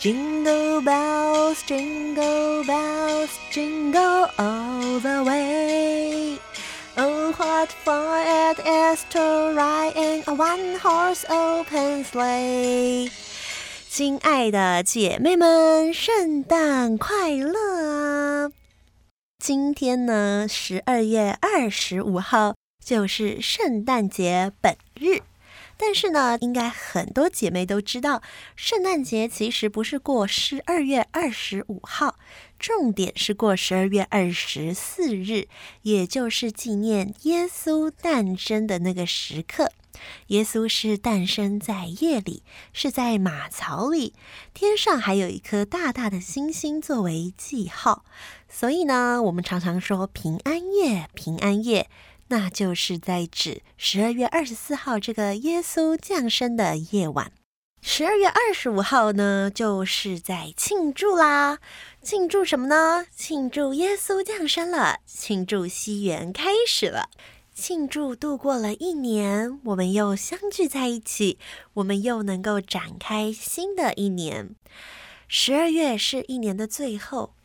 Jingle bells, jingle bells, jingle all the way. Oh, what fun it is to ride in a one-horse open sleigh. 亲爱的姐妹们，圣诞快乐啊！今天呢，十二月二十五号就是圣诞节本日。但是呢，应该很多姐妹都知道，圣诞节其实不是过十二月二十五号，重点是过十二月二十四日，也就是纪念耶稣诞生的那个时刻。耶稣是诞生在夜里，是在马槽里，天上还有一颗大大的星星作为记号，所以呢，我们常常说平安夜，平安夜。那就是在指十二月二十四号这个耶稣降生的夜晚。十二月二十五号呢，就是在庆祝啦！庆祝什么呢？庆祝耶稣降生了，庆祝西元开始了，庆祝度过了一年，我们又相聚在一起，我们又能够展开新的一年。十二月是一年的最后，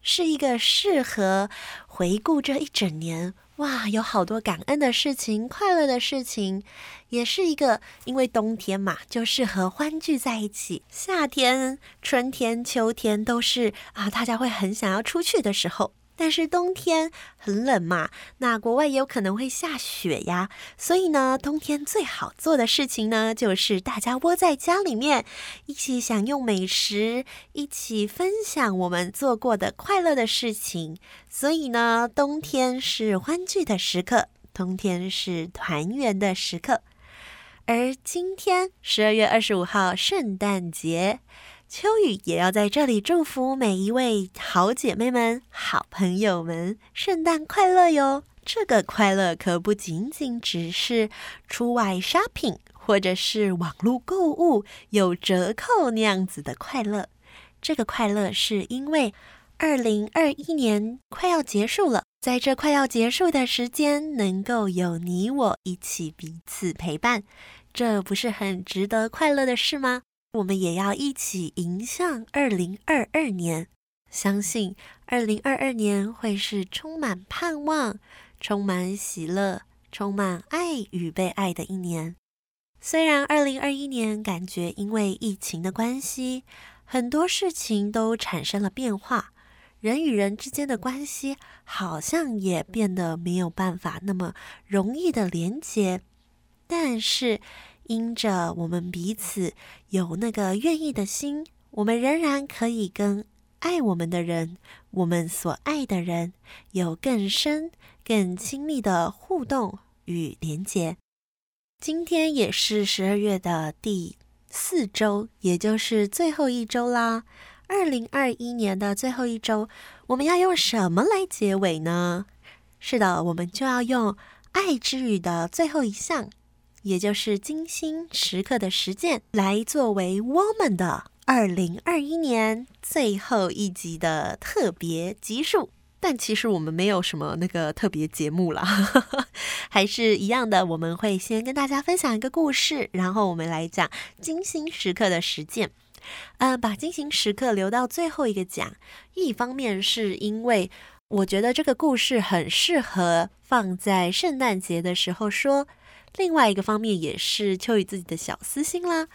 是一个适合回顾这一整年。哇，有好多感恩的事情，快乐的事情，也是一个，因为冬天嘛，就适合欢聚在一起。夏天、春天、秋天都是啊，大家会很想要出去的时候。但是冬天很冷嘛，那国外也有可能会下雪呀，所以呢，冬天最好做的事情呢，就是大家窝在家里面，一起享用美食，一起分享我们做过的快乐的事情。所以呢，冬天是欢聚的时刻，冬天是团圆的时刻。而今天十二月二十五号，圣诞节。秋雨也要在这里祝福每一位好姐妹们、好朋友们，圣诞快乐哟！这个快乐可不仅仅只是出外 shopping 或者是网络购物有折扣那样子的快乐，这个快乐是因为二零二一年快要结束了，在这快要结束的时间，能够有你我一起彼此陪伴，这不是很值得快乐的事吗？我们也要一起迎向二零二二年，相信二零二二年会是充满盼望、充满喜乐、充满爱与被爱的一年。虽然二零二一年感觉因为疫情的关系，很多事情都产生了变化，人与人之间的关系好像也变得没有办法那么容易的连接，但是，因着我们彼此有那个愿意的心，我们仍然可以跟爱我们的人、我们所爱的人有更深、更亲密的互动与连结。今天也是十二月的第四周，也就是最后一周啦。二零二一年的最后一周，我们要用什么来结尾呢？是的，我们就要用爱之语的最后一项。也就是精心时刻的实践，来作为我们的二零二一年最后一集的特别集数。但其实我们没有什么那个特别节目啦，还是一样的。我们会先跟大家分享一个故事，然后我们来讲精心时刻的实践。呃，把精心时刻留到最后一个讲，一方面是因为我觉得这个故事很适合放在圣诞节的时候说。另外一个方面也是秋雨自己的小私心啦。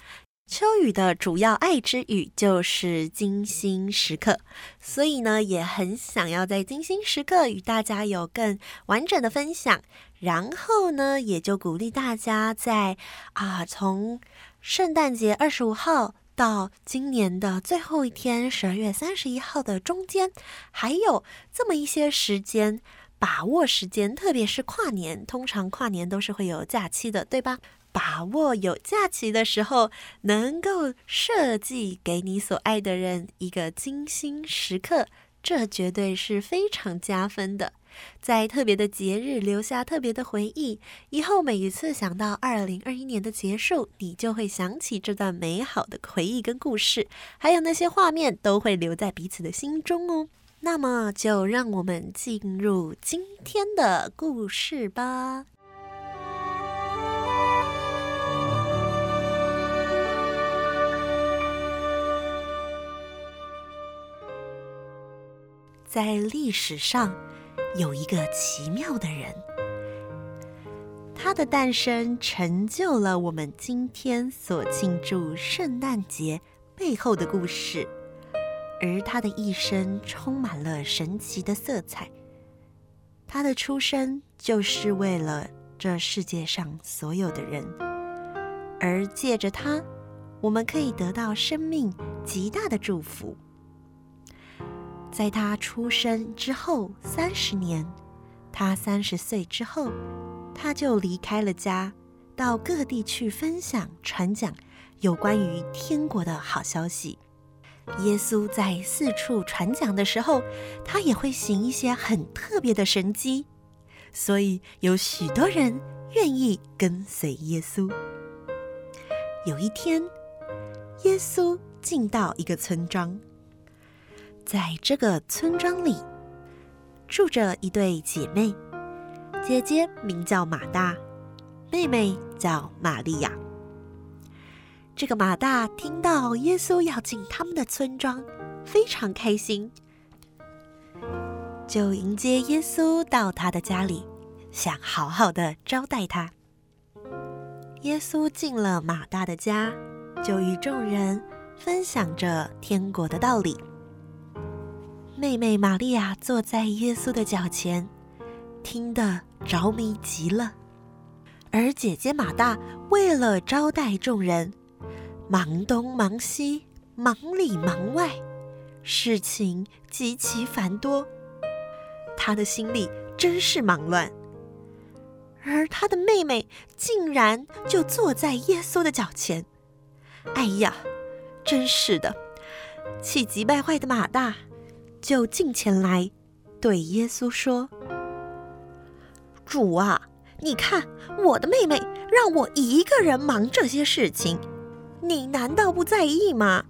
秋雨的主要爱之语就是精心时刻，所以呢，也很想要在精心时刻与大家有更完整的分享。然后呢，也就鼓励大家在啊，从圣诞节二十五号到今年的最后一天十二月三十一号的中间，还有这么一些时间。把握时间，特别是跨年，通常跨年都是会有假期的，对吧？把握有假期的时候，能够设计给你所爱的人一个精心时刻，这绝对是非常加分的。在特别的节日留下特别的回忆，以后每一次想到二零二一年的结束，你就会想起这段美好的回忆跟故事，还有那些画面都会留在彼此的心中哦。那么，就让我们进入今天的故事吧。在历史上，有一个奇妙的人，他的诞生成就了我们今天所庆祝圣诞节背后的故事，而他的一生充满了神奇的色彩。他的出生就是为了这世界上所有的人，而借着他，我们可以得到生命极大的祝福。在他出生之后三十年，他三十岁之后，他就离开了家，到各地去分享、传讲有关于天国的好消息。耶稣在四处传讲的时候，他也会行一些很特别的神迹，所以有许多人愿意跟随耶稣。有一天，耶稣进到一个村庄。在这个村庄里，住着一对姐妹，姐姐名叫马大，妹妹叫玛利亚。这个马大听到耶稣要进他们的村庄，非常开心，就迎接耶稣到他的家里，想好好的招待他。耶稣进了马大的家，就与众人分享着天国的道理。妹妹玛利亚坐在耶稣的脚前，听得着迷极了。而姐姐马大为了招待众人，忙东忙西，忙里忙外，事情极其繁多，他的心里真是忙乱。而他的妹妹竟然就坐在耶稣的脚前，哎呀，真是的，气急败坏的马大。就近前来，对耶稣说：“主啊，你看我的妹妹让我一个人忙这些事情，你难道不在意吗？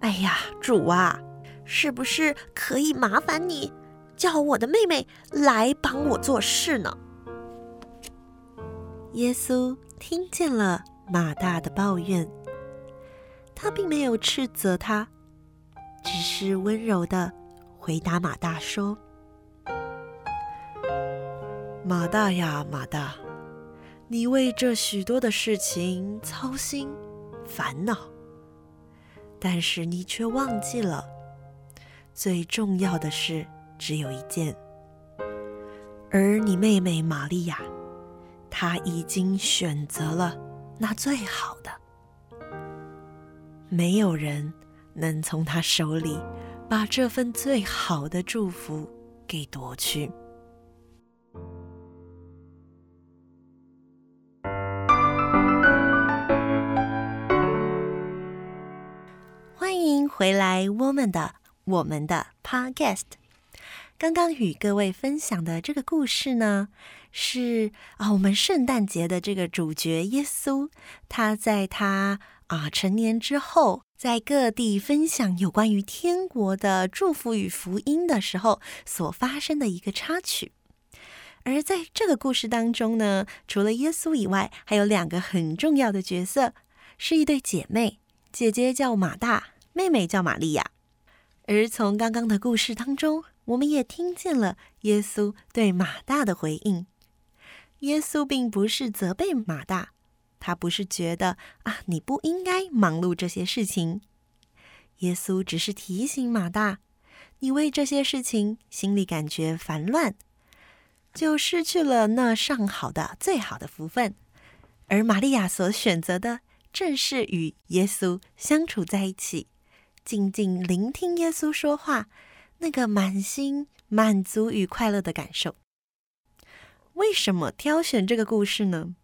哎呀，主啊，是不是可以麻烦你叫我的妹妹来帮我做事呢？”耶稣听见了马大的抱怨，他并没有斥责他，只是温柔的。回答马大说：“马大呀，马大，你为这许多的事情操心烦恼，但是你却忘记了最重要的事只有一件。而你妹妹玛利亚，她已经选择了那最好的，没有人能从她手里。”把这份最好的祝福给夺去。欢迎回来，我们的我们的 Podcast。刚刚与各位分享的这个故事呢，是啊，我们圣诞节的这个主角耶稣，他在他啊成年之后。在各地分享有关于天国的祝福与福音的时候，所发生的一个插曲。而在这个故事当中呢，除了耶稣以外，还有两个很重要的角色，是一对姐妹，姐姐叫马大，妹妹叫玛利亚。而从刚刚的故事当中，我们也听见了耶稣对马大的回应。耶稣并不是责备马大。他不是觉得啊，你不应该忙碌这些事情。耶稣只是提醒马大，你为这些事情心里感觉烦乱，就失去了那上好的、最好的福分。而玛利亚所选择的，正是与耶稣相处在一起，静静聆听耶稣说话，那个满心满足与快乐的感受。为什么挑选这个故事呢？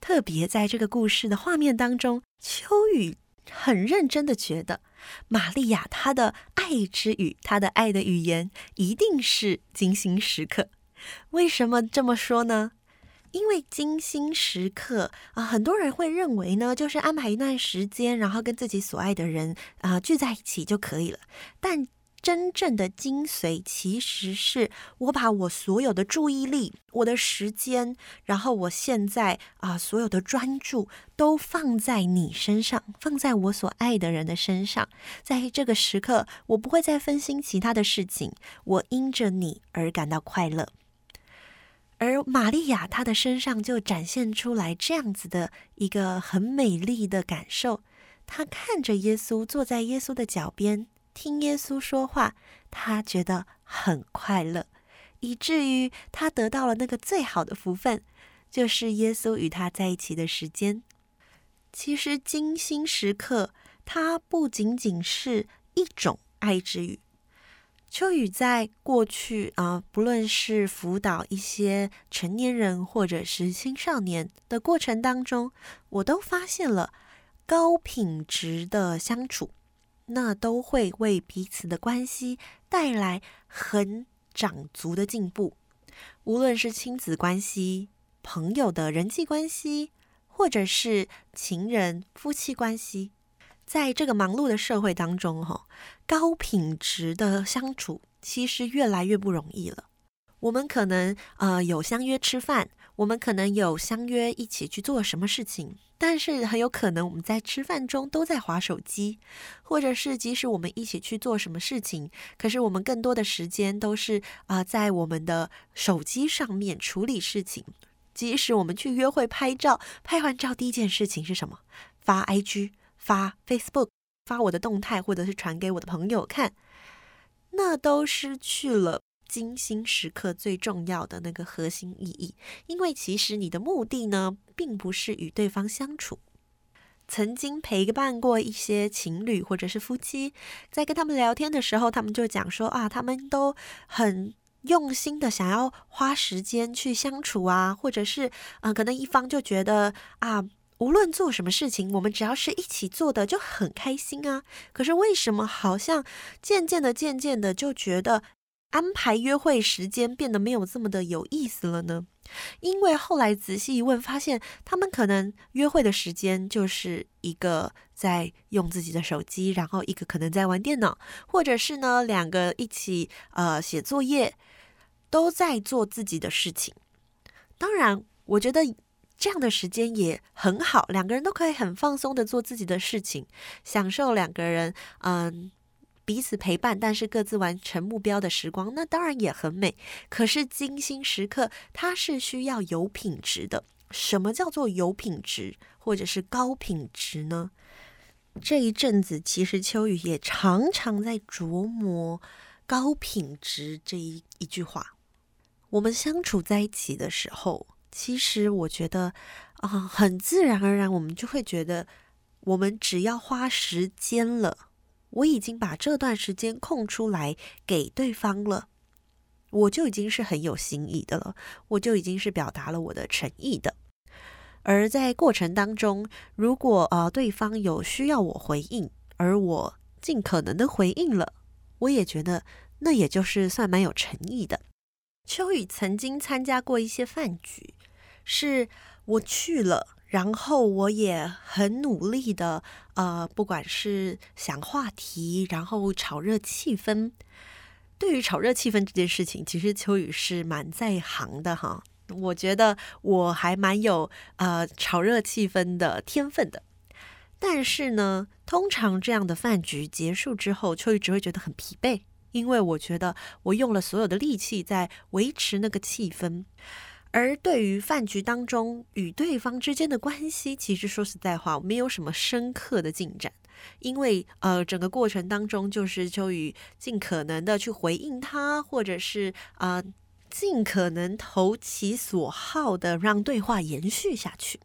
特别在这个故事的画面当中，秋雨很认真的觉得，玛利亚她的爱之语，她的爱的语言一定是精心时刻。为什么这么说呢？因为精心时刻啊，很多人会认为呢，就是安排一段时间，然后跟自己所爱的人啊聚在一起就可以了。但真正的精髓，其实是我把我所有的注意力、我的时间，然后我现在啊所有的专注，都放在你身上，放在我所爱的人的身上。在这个时刻，我不会再分心其他的事情，我因着你而感到快乐。而玛利亚她的身上就展现出来这样子的一个很美丽的感受，她看着耶稣，坐在耶稣的脚边。听耶稣说话，她觉得很快乐，以至于他得到了那个最好的福分，就是耶稣与他在一起的时间。其实，精心时刻，它不仅仅是一种爱之语。秋雨在过去啊、不论是辅导一些成年人或者是青少年的过程当中，我都发现了高品质的相处。那都会为彼此的关系带来很长足的进步，无论是亲子关系、朋友的人际关系，或者是情人、夫妻关系，在这个忙碌的社会当中，哈，高品质的相处其实越来越不容易了。我们可能呃有相约吃饭，我们可能有相约一起去做什么事情，但是很有可能我们在吃饭中都在划手机，或者是即使我们一起去做什么事情，可是我们更多的时间都是啊、在我们的手机上面处理事情。即使我们去约会拍照，拍完照第一件事情是什么？发 IG、发 Facebook、发我的动态，或者是传给我的朋友看，那都失去了。精心时刻最重要的那个核心意义，因为其实你的目的呢，并不是与对方相处。曾经陪伴过一些情侣或者是夫妻，在跟他们聊天的时候，他们就讲说啊，他们都很用心的想要花时间去相处啊，或者是啊、呃，可能一方就觉得啊，无论做什么事情，我们只要是一起做的就很开心啊。可是为什么好像渐渐的、渐渐的就觉得？安排约会时间变得没有这么的有意思了呢？因为后来仔细一问，发现他们可能约会的时间就是一个在用自己的手机，然后一个可能在玩电脑，或者是呢两个一起呃写作业，都在做自己的事情。当然，我觉得这样的时间也很好，两个人都可以很放松的做自己的事情，享受两个人嗯。彼此陪伴，但是各自完成目标的时光，那当然也很美。可是精心时刻，它是需要有品质的。什么叫做有品质，或者是高品质呢？这一阵子，其实秋雨也常常在琢磨“高品质”这一一句话。我们相处在一起的时候，其实我觉得啊、很自然而然，我们就会觉得，我们只要花时间了。我已经把这段时间空出来给对方了，我就已经是很有心意的了，我就已经是表达了我的诚意的。而在过程当中，如果呃对方有需要我回应，而我尽可能的回应了，我也觉得那也就是算蛮有诚意的。秋雨曾经参加过一些饭局，是我去了。然后我也很努力的，呃，不管是想话题，然后炒热气氛。对于炒热气氛这件事情，其实秋雨是蛮在行的哈。我觉得我还蛮有呃炒热气氛的天分的。但是呢，通常这样的饭局结束之后，秋雨只会觉得很疲惫，因为我觉得我用了所有的力气在维持那个气氛。而对于饭局当中与对方之间的关系，其实说实在话，没有什么深刻的进展，因为呃，整个过程当中就是秋雨尽可能的去回应他，或者是啊、尽可能投其所好的让对话延续下去。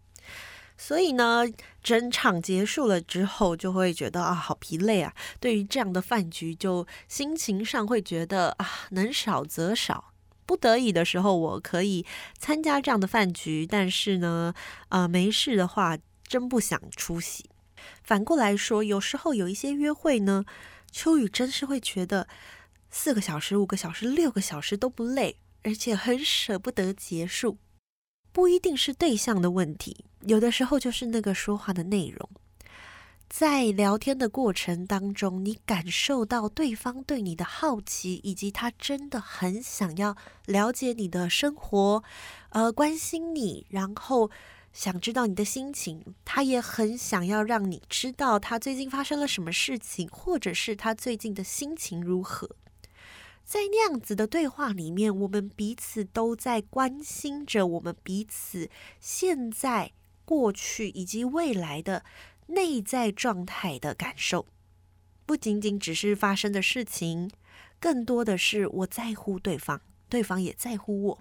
所以呢，整场结束了之后，就会觉得啊，好疲累啊。对于这样的饭局，就心情上会觉得啊，能少则少。不得已的时候，我可以参加这样的饭局，但是呢，呃，没事的话，真不想出席。反过来说，有时候有一些约会呢，秋雨真是会觉得四个小时、五个小时、六个小时都不累，而且很舍不得结束。不一定是对象的问题，有的时候就是那个说话的内容。在聊天的过程当中，你感受到对方对你的好奇，以及他真的很想要了解你的生活，呃，关心你，然后想知道你的心情。他也很想要让你知道他最近发生了什么事情，或者是他最近的心情如何。在那样子的对话里面，我们彼此都在关心着我们彼此现在、过去以及未来的。内在状态的感受，不仅仅只是发生的事情，更多的是我在乎对方，对方也在乎我。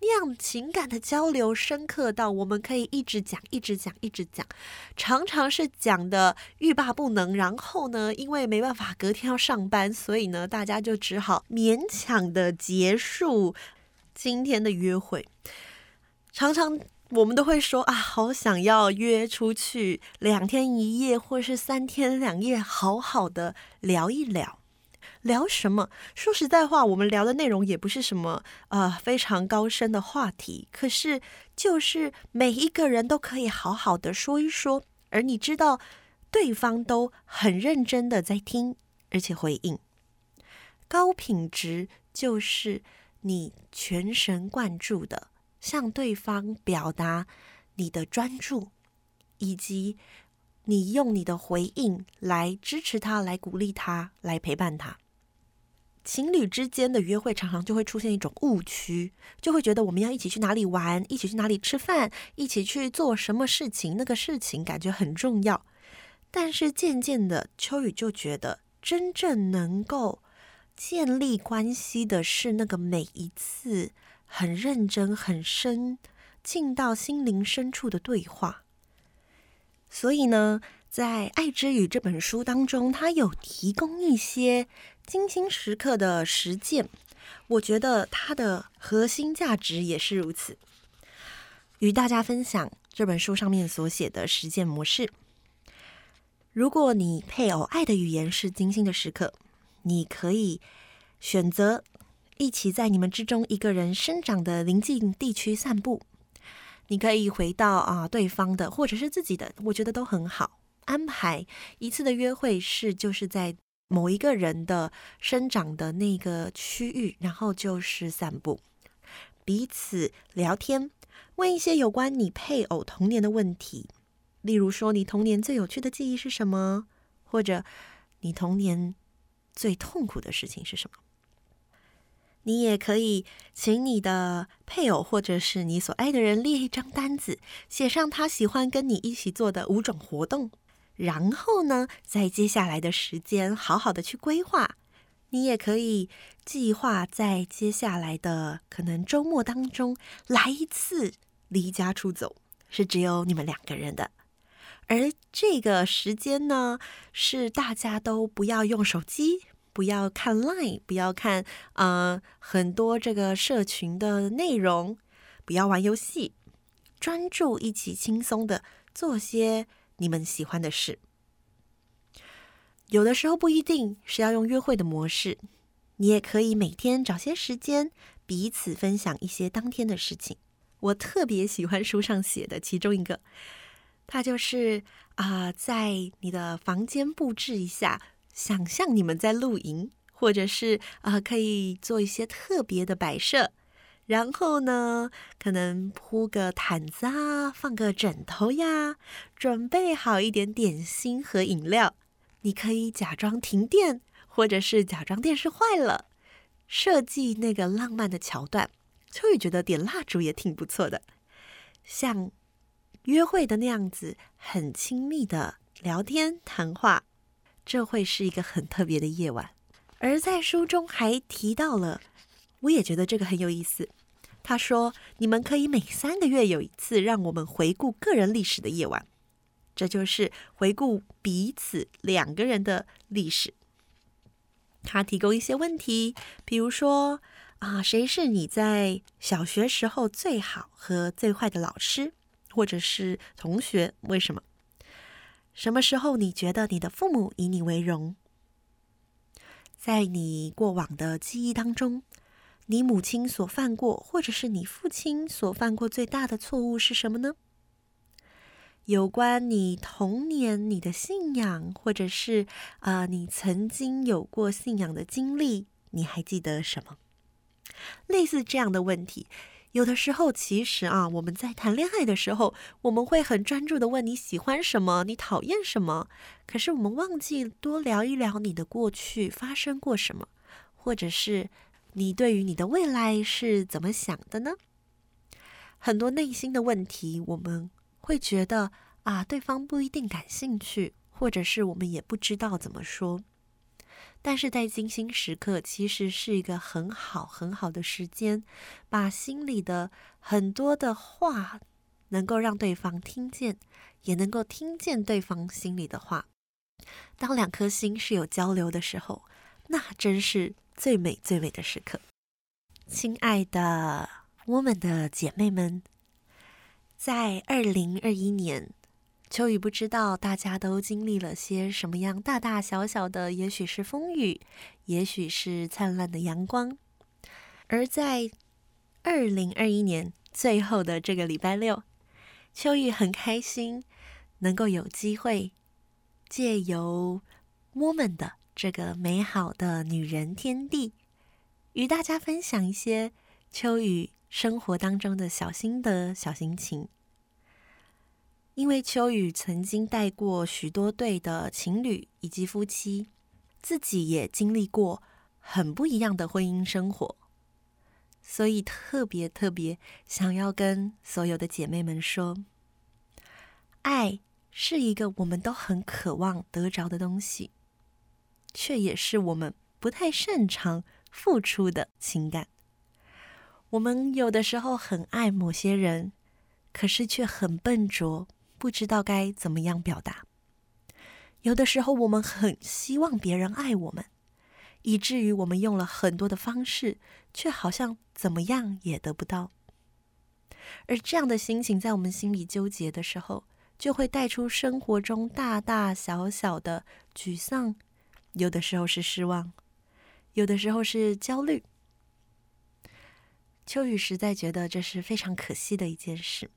那样情感的交流深刻到我们可以一直讲，一直讲，一直讲，常常是讲的欲罢不能。然后呢，因为没办法隔天要上班，所以呢，大家就只好勉强的结束今天的约会。常常。我们都会说啊，好想要约出去两天一夜，或是三天两夜，好好的聊一聊。聊什么？说实在话，我们聊的内容也不是什么呃非常高深的话题，可是就是每一个人都可以好好的说一说，而你知道对方都很认真的在听，而且回应。高品质就是你全神贯注的。向对方表达你的专注，以及你用你的回应来支持他、来鼓励他、来陪伴他。情侣之间的约会常常就会出现一种误区，就会觉得我们要一起去哪里玩，一起去哪里吃饭，一起去做什么事情，那个事情感觉很重要。但是渐渐的，秋雨就觉得真正能够建立关系的是那个每一次。很认真、很深，进到心灵深处的对话。所以呢，在《爱之语》这本书当中，它有提供一些精心时刻的实践。我觉得它的核心价值也是如此。与大家分享这本书上面所写的实践模式。如果你配偶爱的语言是精心的时刻，你可以选择。一起在你们之中一个人生长的邻近地区散步，你可以回到啊对方的或者是自己的，我觉得都很好。安排一次的约会是就是在某一个人的生长的那个区域，然后就是散步，彼此聊天，问一些有关你配偶童年的问题，例如说你童年最有趣的记忆是什么，或者你童年最痛苦的事情是什么。你也可以请你的配偶或者是你所爱的人列一张单子，写上他喜欢跟你一起做的五种活动，然后呢，在接下来的时间好好的去规划。你也可以计划在接下来的可能周末当中来一次离家出走，是只有你们两个人的，而这个时间呢，是大家都不要用手机。不要看 Line，不要看呃很多这个社群的内容，不要玩游戏，专注一起轻松的做些你们喜欢的事。有的时候不一定是要用约会的模式，你也可以每天找些时间彼此分享一些当天的事情。我特别喜欢书上写的其中一个，它就是啊、在你的房间布置一下。想象你们在露营，或者是啊、可以做一些特别的摆设，然后呢，可能铺个毯子啊，放个枕头呀，准备好一点点心和饮料。你可以假装停电，或者是假装电视坏了，设计那个浪漫的桥段。秋雨觉得点蜡烛也挺不错的，像约会的那样子，很亲密的聊天谈话。这会是一个很特别的夜晚，而在书中还提到了，我也觉得这个很有意思。他说：“你们可以每三个月有一次让我们回顾个人历史的夜晚，这就是回顾彼此两个人的历史。”他提供一些问题，比如说啊，谁是你在小学时候最好和最坏的老师，或者是同学？为什么？什么时候你觉得你的父母以你为荣？在你过往的记忆当中，你母亲所犯过，或者是你父亲所犯过最大的错误是什么呢？有关你童年你的信仰，或者是啊、你曾经有过信仰的经历，你还记得什么？类似这样的问题，有的时候其实啊，我们在谈恋爱的时候，我们会很专注的问你喜欢什么，你讨厌什么，可是我们忘记多聊一聊你的过去发生过什么，或者是你对于你的未来是怎么想的呢？很多内心的问题，我们。会觉得啊，对方不一定感兴趣，或者是我们也不知道怎么说。但是在金星时刻，其实是一个很好很好的时间，把心里的很多的话能够让对方听见，也能够听见对方心里的话。当两颗心是有交流的时候，那真是最美最美的时刻。亲爱的我们的姐妹们。在二零二一年，秋雨不知道大家都经历了些什么样大大小小的，也许是风雨，也许是灿烂的阳光。而在二零二一年最后的这个礼拜六，秋雨很开心能够有机会借由 Woman 的这个美好的女人天地，与大家分享一些秋雨。生活当中的小心得、小心情，因为秋雨曾经带过许多对的情侣以及夫妻，自己也经历过很不一样的婚姻生活，所以特别特别想要跟所有的姐妹们说，爱是一个我们都很渴望得着的东西，却也是我们不太擅长付出的情感。我们有的时候很爱某些人，可是却很笨拙，不知道该怎么样表达。有的时候我们很希望别人爱我们，以至于我们用了很多的方式，却好像怎么样也得不到。而这样的心情在我们心里纠结的时候，就会带出生活中大大小小的沮丧，有的时候是失望，有的时候是焦虑。秋雨实在觉得这是非常可惜的一件事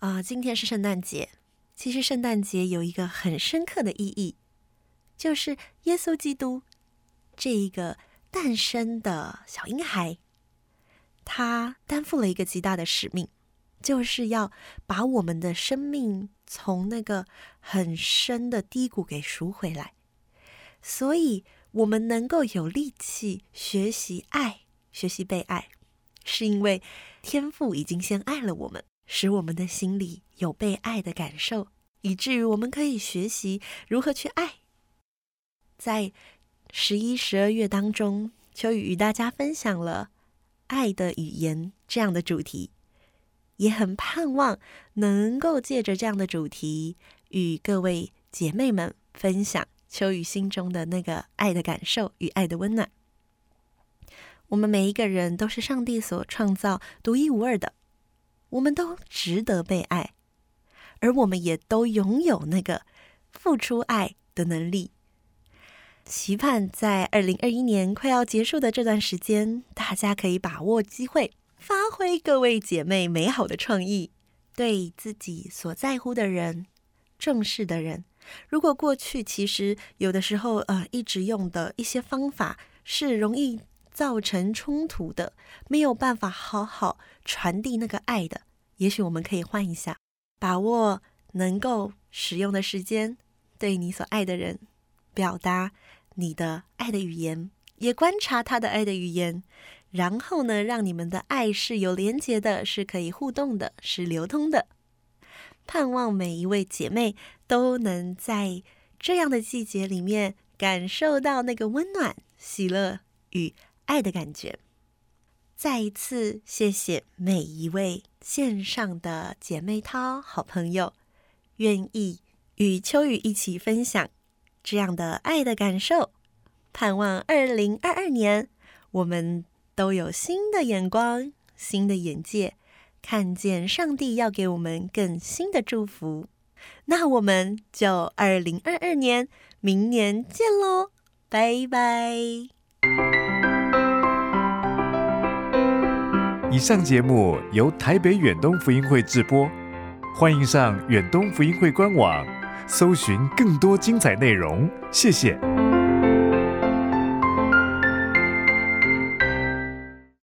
啊！今天是圣诞节，其实圣诞节有一个很深刻的意义，就是耶稣基督这一个诞生的小婴孩，他担负了一个极大的使命，就是要把我们的生命从那个很深的低谷给赎回来，所以我们能够有力气学习爱，学习被爱。是因为天父已经先爱了我们，使我们的心里有被爱的感受，以至于我们可以学习如何去爱。在十一、十二月当中，秋雨与大家分享了“爱的语言”这样的主题，也很盼望能够借着这样的主题，与各位姐妹们分享秋雨心中的那个爱的感受与爱的温暖。我们每一个人都是上帝所创造独一无二的，我们都值得被爱，而我们也都拥有那个付出爱的能力。期盼在二零二一年快要结束的这段时间，大家可以把握机会，发挥各位姐妹美好的创意，对自己所在乎的人、重视的人。如果过去其实有的时候呃一直用的一些方法是容易。造成冲突的，没有办法好好传递那个爱的，也许我们可以换一下，把握能够使用的时间，对你所爱的人表达你的爱的语言，也观察他的爱的语言，然后呢，让你们的爱是有连结的，是可以互动的，是流通的。盼望每一位姐妹都能在这样的季节里面感受到那个温暖、喜乐与。爱的感觉，再一次谢谢每一位线上的姐妹淘好朋友，愿意与秋雨一起分享这样的爱的感受。盼望二零二二年，我们都有新的眼光、新的眼界，看见上帝要给我们更新的祝福。那我们就二零二二年明年见喽，拜拜。以上节目由台北远东福音会制播，欢迎上远东福音会官网，搜寻更多精彩内容。谢谢。